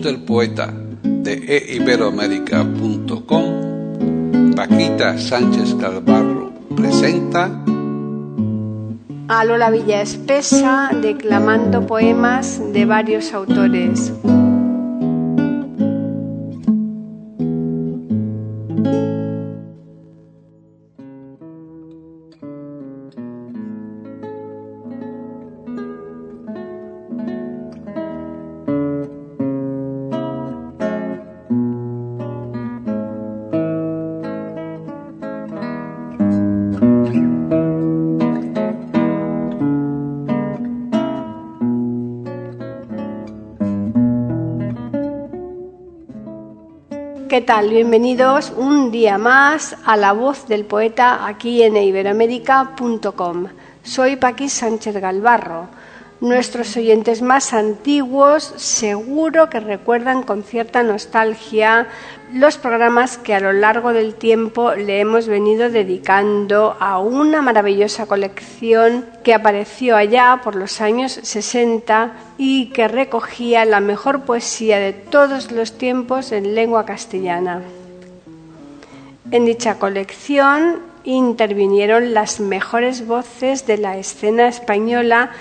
Del poeta de eiberoamérica.com, Paquita Sánchez Calvarro presenta a Lola Villa Espesa declamando poemas de varios autores. ¿Qué tal? Bienvenidos un día más a La Voz del Poeta aquí en iberoamérica.com. Soy Paqui Sánchez Galvarro. Nuestros oyentes más antiguos seguro que recuerdan con cierta nostalgia los programas que a lo largo del tiempo le hemos venido dedicando a una maravillosa colección que apareció allá por los años 60 y que recogía la mejor poesía de todos los tiempos en lengua castellana. En dicha colección intervinieron las mejores voces de la escena española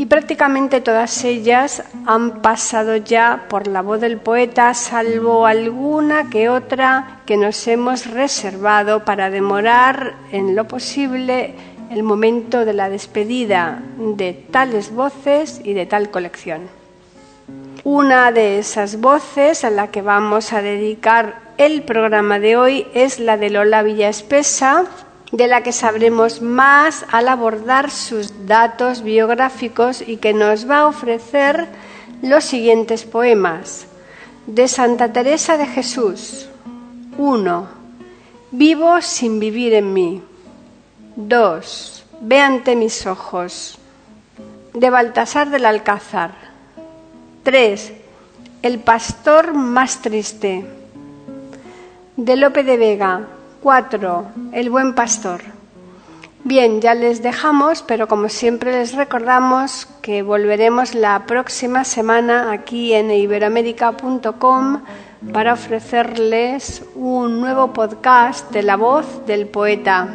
y prácticamente todas ellas han pasado ya por la voz del poeta, salvo alguna que otra que nos hemos reservado para demorar en lo posible el momento de la despedida de tales voces y de tal colección. Una de esas voces a la que vamos a dedicar el programa de hoy es la de Lola Villaespesa, de la que sabremos más al abordar sus datos biográficos y que nos va a ofrecer los siguientes poemas. De Santa Teresa de Jesús. 1. Vivo sin vivir en mí. 2. Ve ante mis ojos. De Baltasar del Alcázar. 3. El pastor más triste. De Lope de Vega. 4. El buen pastor. Bien, ya les dejamos, pero como siempre les recordamos que volveremos la próxima semana aquí en iberoamérica.com para ofrecerles un nuevo podcast de la voz del poeta.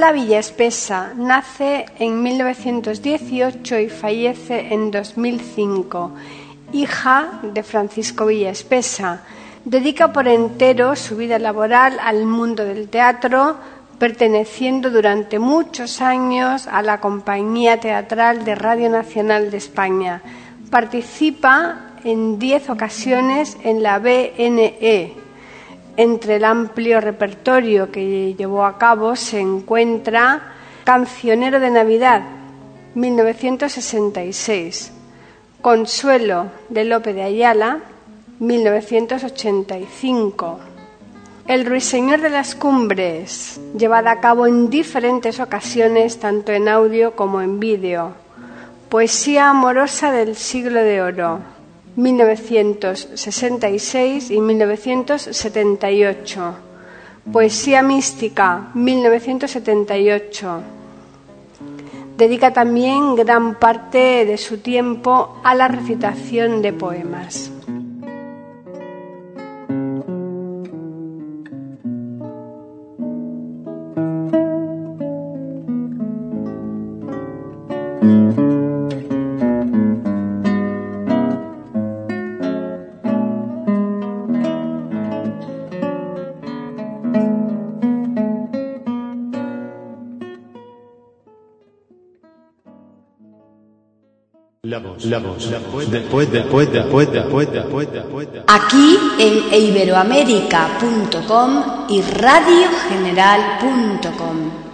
Lola Villaespesa nace en 1918 y fallece en 2005, hija de Francisco Villaespesa. Dedica por entero su vida laboral al mundo del teatro, perteneciendo durante muchos años a la Compañía Teatral de Radio Nacional de España. Participa en diez ocasiones en la BNE, entre el amplio repertorio que llevó a cabo se encuentra Cancionero de Navidad, 1966, Consuelo de Lope de Ayala, 1985, El Ruiseñor de las Cumbres, llevada a cabo en diferentes ocasiones, tanto en audio como en vídeo, Poesía amorosa del siglo de oro, 1966 y 1978. Poesía mística, 1978. Dedica también gran parte de su tiempo a la recitación de poemas. La voz, la voz, la voz del poeta, poeta, poeta, poeta, poeta, poeta. Aquí en iberoamérica.com y radiogeneral.com.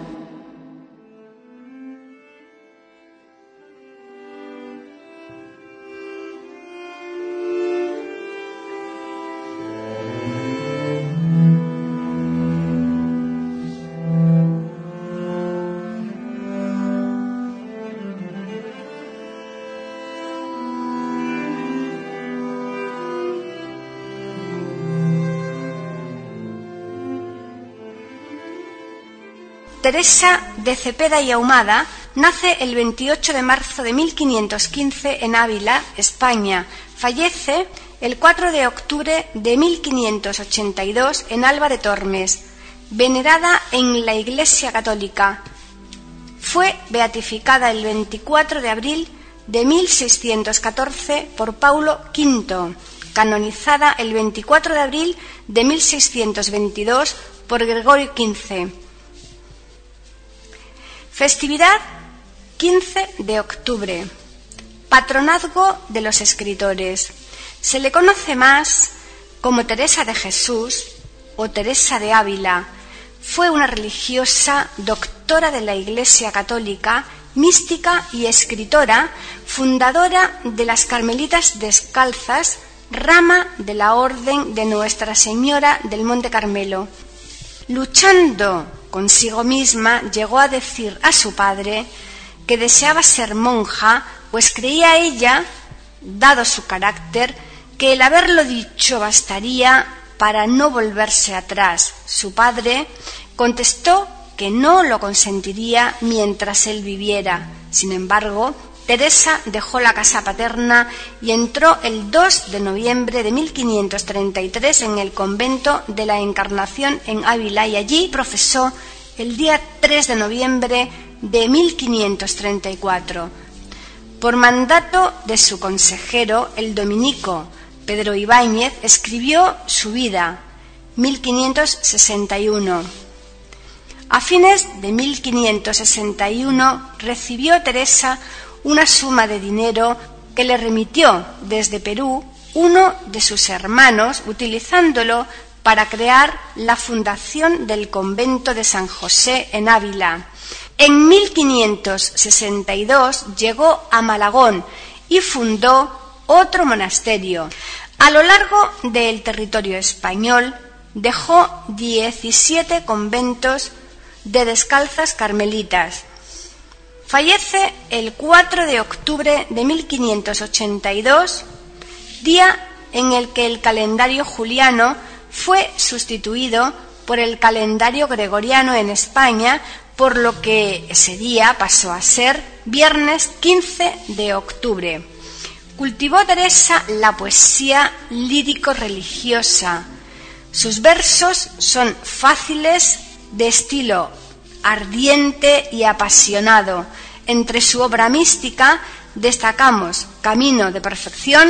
Teresa de Cepeda y Ahumada nace el 28 de marzo de 1515 en Ávila, España. Fallece el 4 de octubre de 1582 en Alba de Tormes, venerada en la Iglesia Católica. Fue beatificada el 24 de abril de 1614 por Paulo V, canonizada el 24 de abril de 1622 por Gregorio XV. Festividad 15 de octubre. Patronazgo de los escritores. Se le conoce más como Teresa de Jesús o Teresa de Ávila. Fue una religiosa doctora de la Iglesia Católica, mística y escritora, fundadora de las Carmelitas Descalzas, rama de la Orden de Nuestra Señora del Monte Carmelo. Luchando consigo misma, llegó a decir a su padre que deseaba ser monja, pues creía ella, dado su carácter, que el haberlo dicho bastaría para no volverse atrás. Su padre contestó que no lo consentiría mientras él viviera. Sin embargo, Teresa dejó la casa paterna y entró el 2 de noviembre de 1533 en el convento de la Encarnación en Ávila y allí profesó el día 3 de noviembre de 1534. Por mandato de su consejero, el dominico Pedro Ibáñez, escribió su vida, 1561. A fines de 1561 recibió Teresa una suma de dinero que le remitió desde Perú uno de sus hermanos, utilizándolo para crear la fundación del convento de San José en Ávila. En 1562 llegó a Malagón y fundó otro monasterio. A lo largo del territorio español dejó 17 conventos de descalzas carmelitas, Fallece el 4 de octubre de 1582, día en el que el calendario juliano fue sustituido por el calendario gregoriano en España, por lo que ese día pasó a ser viernes 15 de octubre. Cultivó Teresa la poesía lírico-religiosa. Sus versos son fáciles, de estilo ardiente y apasionado. Entre su obra mística destacamos Camino de Perfección,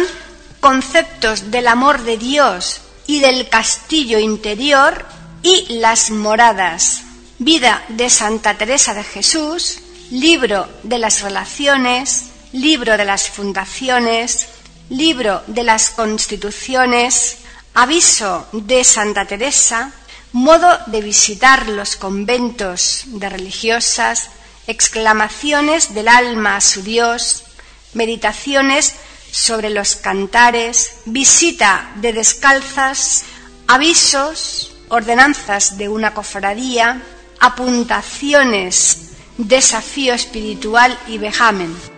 conceptos del amor de Dios y del castillo interior y las moradas. Vida de Santa Teresa de Jesús, libro de las relaciones, libro de las fundaciones, libro de las constituciones, aviso de Santa Teresa, modo de visitar los conventos de religiosas, exclamaciones del alma a su Dios, meditaciones sobre los cantares, visita de descalzas, avisos, ordenanzas de una cofradía, apuntaciones, desafío espiritual y vejamen.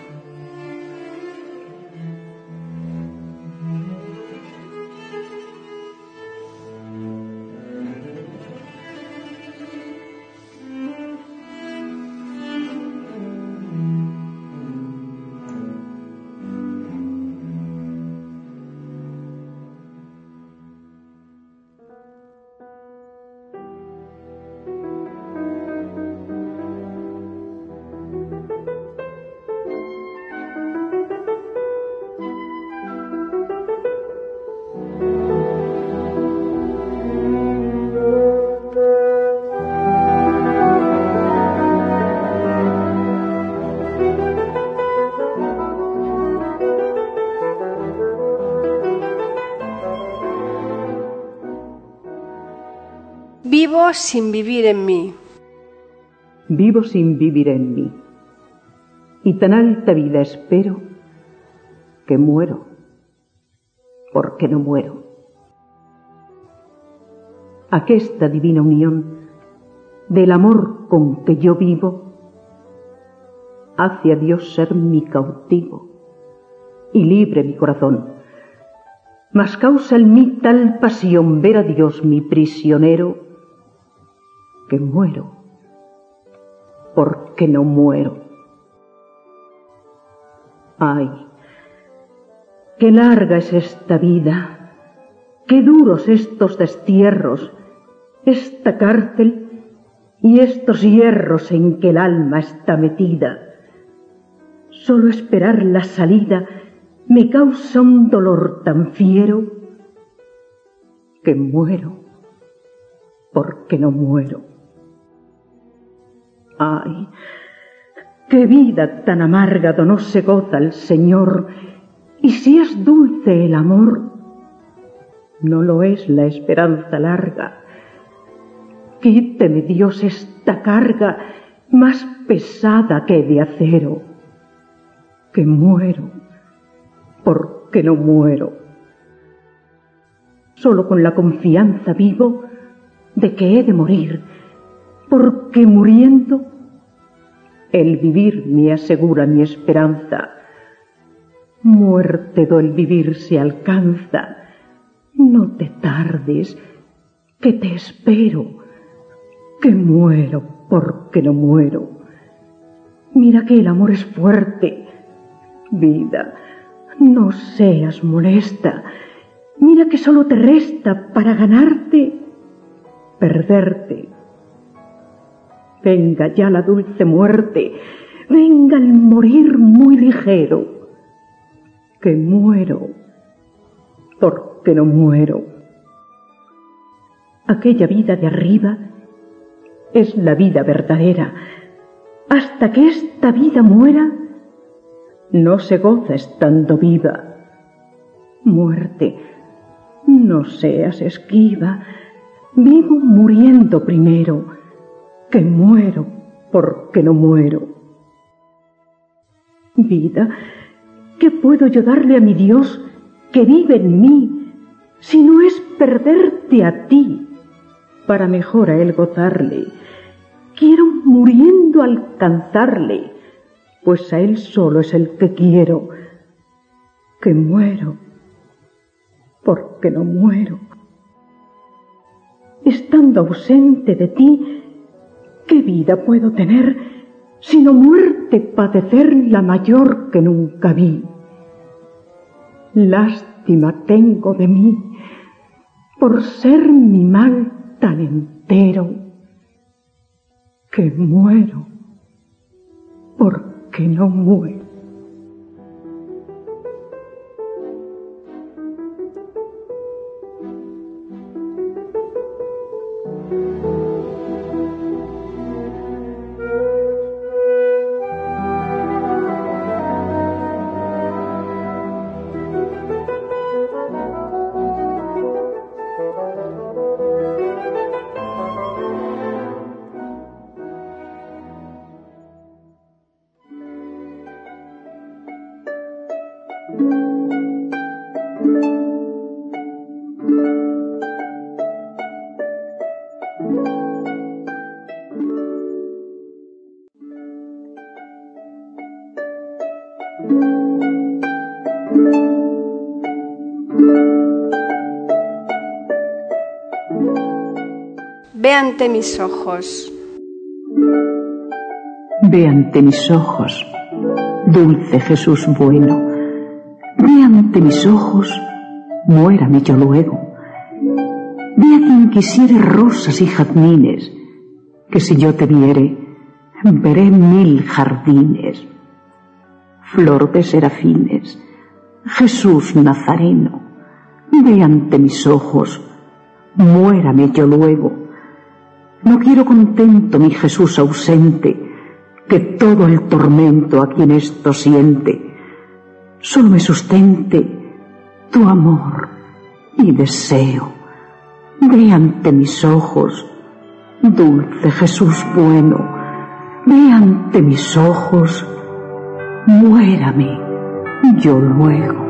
Vivo sin vivir en mí. Vivo sin vivir en mí. Y tan alta vida espero que muero porque no muero. Aquesta divina unión del amor con que yo vivo hace a Dios ser mi cautivo y libre mi corazón. Mas causa en mí tal pasión ver a Dios mi prisionero que muero porque no muero. Ay, qué larga es esta vida, qué duros estos destierros, esta cárcel y estos hierros en que el alma está metida. Solo esperar la salida me causa un dolor tan fiero que muero porque no muero. Ay, qué vida tan amarga no se goza el Señor, y si es dulce el amor, no lo es la esperanza larga. Quíteme Dios esta carga más pesada que de acero, que muero porque no muero. Solo con la confianza vivo de que he de morir, porque muriendo el vivir me asegura mi esperanza. Muerte do el vivir se alcanza. No te tardes, que te espero, que muero porque no muero. Mira que el amor es fuerte. Vida, no seas molesta. Mira que solo te resta para ganarte, perderte Venga ya la dulce muerte, venga el morir muy ligero, que muero, porque no muero. Aquella vida de arriba es la vida verdadera. Hasta que esta vida muera, no se goza estando viva. Muerte, no seas esquiva, vivo muriendo primero que muero porque no muero. Vida, ¿qué puedo yo darle a mi Dios que vive en mí si no es perderte a ti para mejor a Él gozarle? Quiero muriendo alcanzarle, pues a Él solo es el que quiero, que muero porque no muero. Estando ausente de ti, ¿Qué vida puedo tener sino muerte padecer la mayor que nunca vi? Lástima tengo de mí por ser mi mal tan entero que muero porque no muero. Ve ante mis ojos. Ve ante mis ojos, dulce Jesús bueno. Ante mis ojos, muérame yo luego. Ve a quien quisiere rosas y jazmines, que si yo te viere, veré mil jardines. Flor de serafines, Jesús Nazareno, ve ante mis ojos, muérame yo luego no quiero contento mi Jesús ausente, que todo el tormento a quien esto siente, solo me sustente tu amor y deseo. Ve ante mis ojos, Dulce Jesús bueno, ve ante mis ojos, muérame yo luego.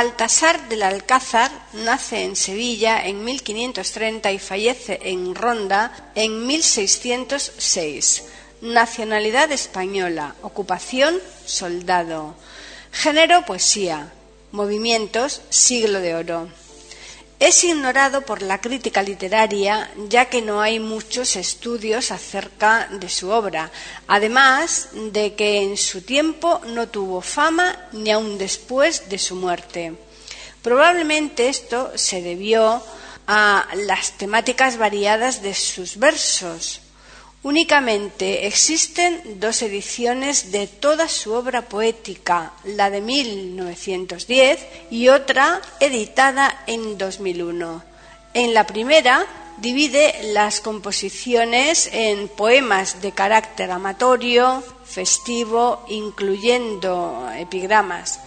Baltasar del Alcázar nace en Sevilla en 1530 y fallece en Ronda en 1606. Nacionalidad española, ocupación soldado. Género poesía. Movimientos siglo de oro. Es ignorado por la crítica literaria ya que no hay muchos estudios acerca de su obra, además de que en su tiempo no tuvo fama ni aun después de su muerte. Probablemente esto se debió a las temáticas variadas de sus versos, Únicamente existen dos ediciones de toda su obra poética, la de 1910 y otra editada en 2001. En la primera divide las composiciones en poemas de carácter amatorio, festivo, incluyendo epigramas,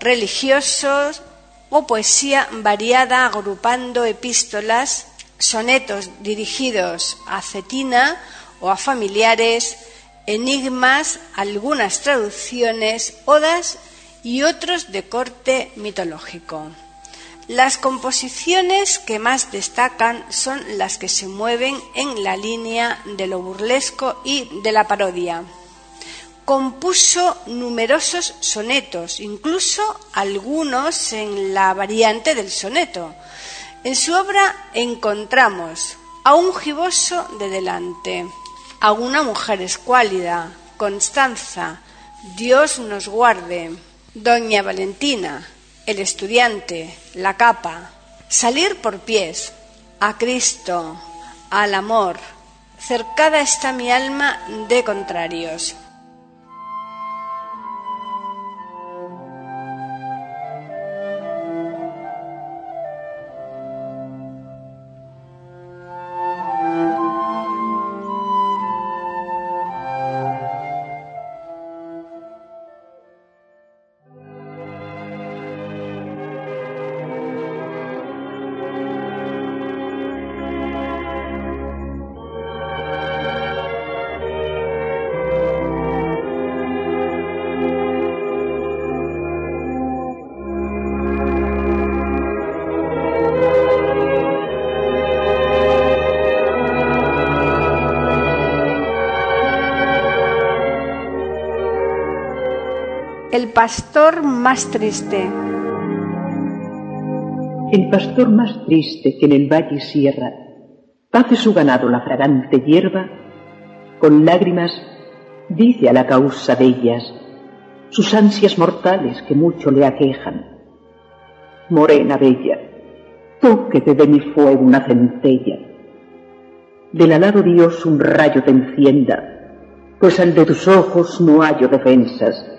religiosos o poesía variada agrupando epístolas, sonetos dirigidos a Cetina, o a familiares, enigmas, algunas traducciones, odas y otros de corte mitológico. Las composiciones que más destacan son las que se mueven en la línea de lo burlesco y de la parodia. Compuso numerosos sonetos, incluso algunos en la variante del soneto. En su obra encontramos a un giboso de delante, a una mujer escuálida, Constanza, Dios nos guarde, Doña Valentina, el estudiante, la capa, salir por pies, a Cristo, al amor, cercada está mi alma de contrarios. El pastor más triste. El pastor más triste que en el valle y sierra hace su ganado la fragante hierba, con lágrimas dice a la causa de ellas sus ansias mortales que mucho le aquejan. Morena bella, tóquete de mi fuego una centella, del alado Dios un rayo te encienda, pues al de tus ojos no hallo defensas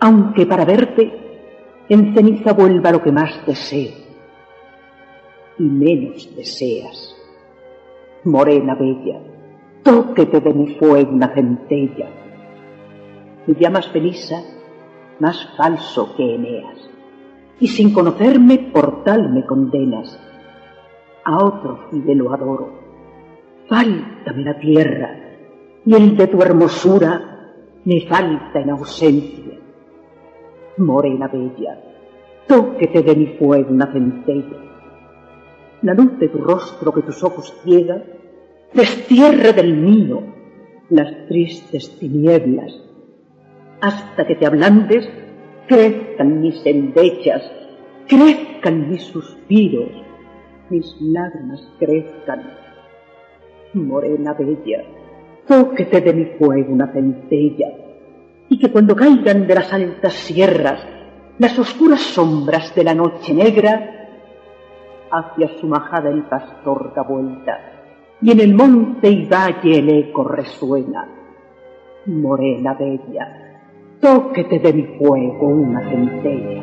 aunque para verte en ceniza vuelva lo que más deseo. Y menos deseas. Morena bella, tóquete de mi fuego una centella, ya más Felisa, más falso que Eneas, y sin conocerme por tal me condenas. A otro lo adoro, fáltame la tierra, y el de tu hermosura me falta en ausencia morena bella, tóquete de mi fuego una centella. La luz de tu rostro que tus ojos ciega, destierre del mío las tristes tinieblas, hasta que te ablandes, crezcan mis endechas, crezcan mis suspiros, mis lágrimas crezcan. Morena bella, tóquete de mi fuego una centella, y que cuando caigan de las altas sierras las oscuras sombras de la noche negra, hacia su majada el pastor da vuelta, y en el monte y valle el eco resuena. Morena bella, tóquete de mi fuego una centella.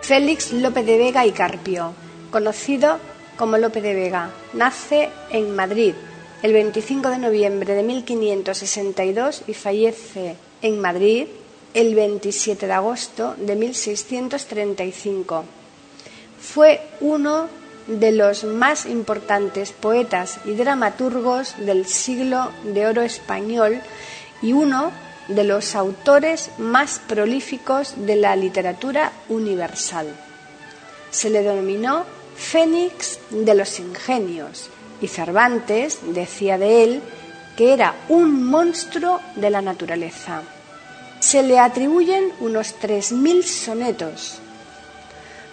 Félix López de Vega y Carpio, conocido como Lope de Vega, nace en Madrid el 25 de noviembre de 1562 y fallece en Madrid el 27 de agosto de 1635. Fue uno de los más importantes poetas y dramaturgos del siglo de oro español y uno de los autores más prolíficos de la literatura universal. Se le denominó Fénix de los Ingenios y Cervantes decía de él que era un monstruo de la naturaleza. Se le atribuyen unos 3.000 sonetos.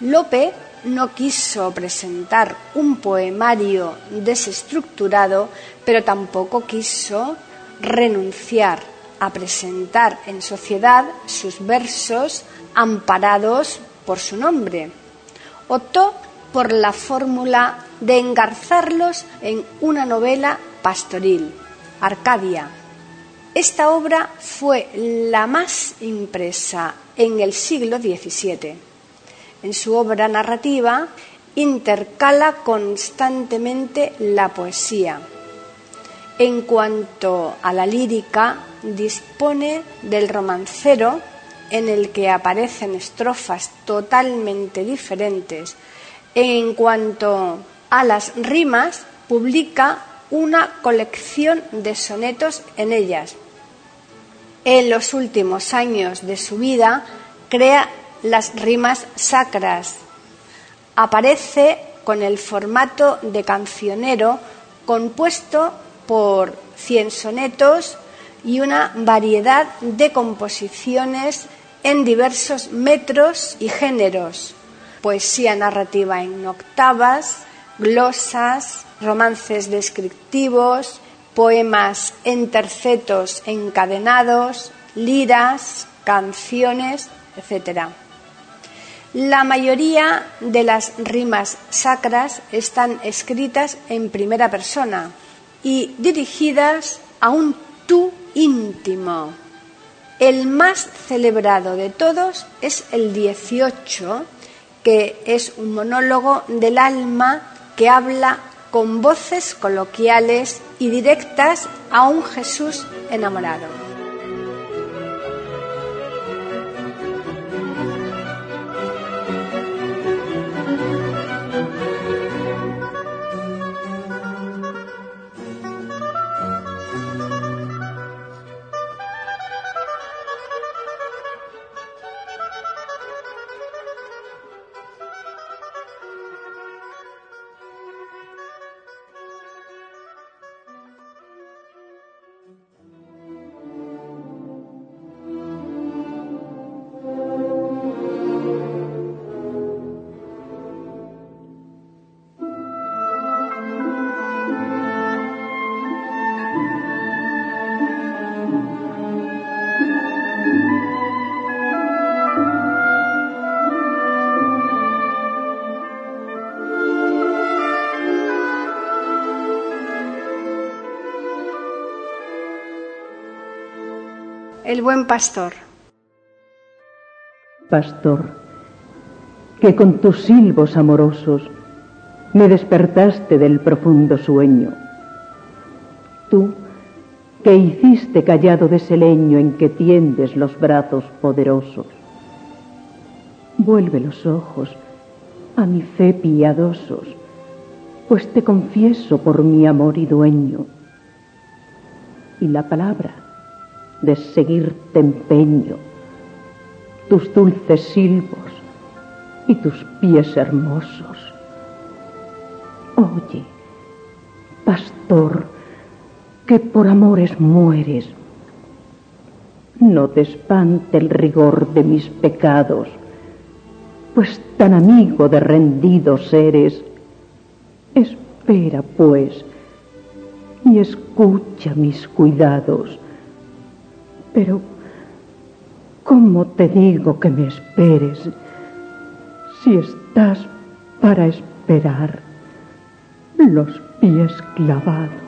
Lope no quiso presentar un poemario desestructurado, pero tampoco quiso renunciar a presentar en sociedad sus versos amparados por su nombre. Optó por la fórmula de engarzarlos en una novela pastoril, Arcadia. Esta obra fue la más impresa en el siglo XVII. En su obra narrativa intercala constantemente la poesía. En cuanto a la lírica, dispone del romancero en el que aparecen estrofas totalmente diferentes. En cuanto a las rimas, publica una colección de sonetos en ellas. En los últimos años de su vida crea las rimas sacras. Aparece con el formato de cancionero compuesto por cien sonetos y una variedad de composiciones en diversos metros y géneros, poesía narrativa en octavas, glosas, romances descriptivos, poemas en tercetos encadenados, liras, canciones, etc. La mayoría de las rimas sacras están escritas en primera persona y dirigidas a un tú íntimo. El más celebrado de todos es el 18, que es un monólogo del alma que habla con voces coloquiales y directas a un Jesús enamorado. El buen pastor. Pastor, que con tus silbos amorosos me despertaste del profundo sueño. Tú, que hiciste callado de ese leño en que tiendes los brazos poderosos. Vuelve los ojos a mi fe piadosos, pues te confieso por mi amor y dueño. Y la palabra de seguirte empeño, tus dulces silbos y tus pies hermosos. Oye, pastor, que por amores mueres, no te espante el rigor de mis pecados, pues tan amigo de rendidos eres. Espera, pues, y escucha mis cuidados. Pero, ¿cómo te digo que me esperes si estás para esperar los pies clavados?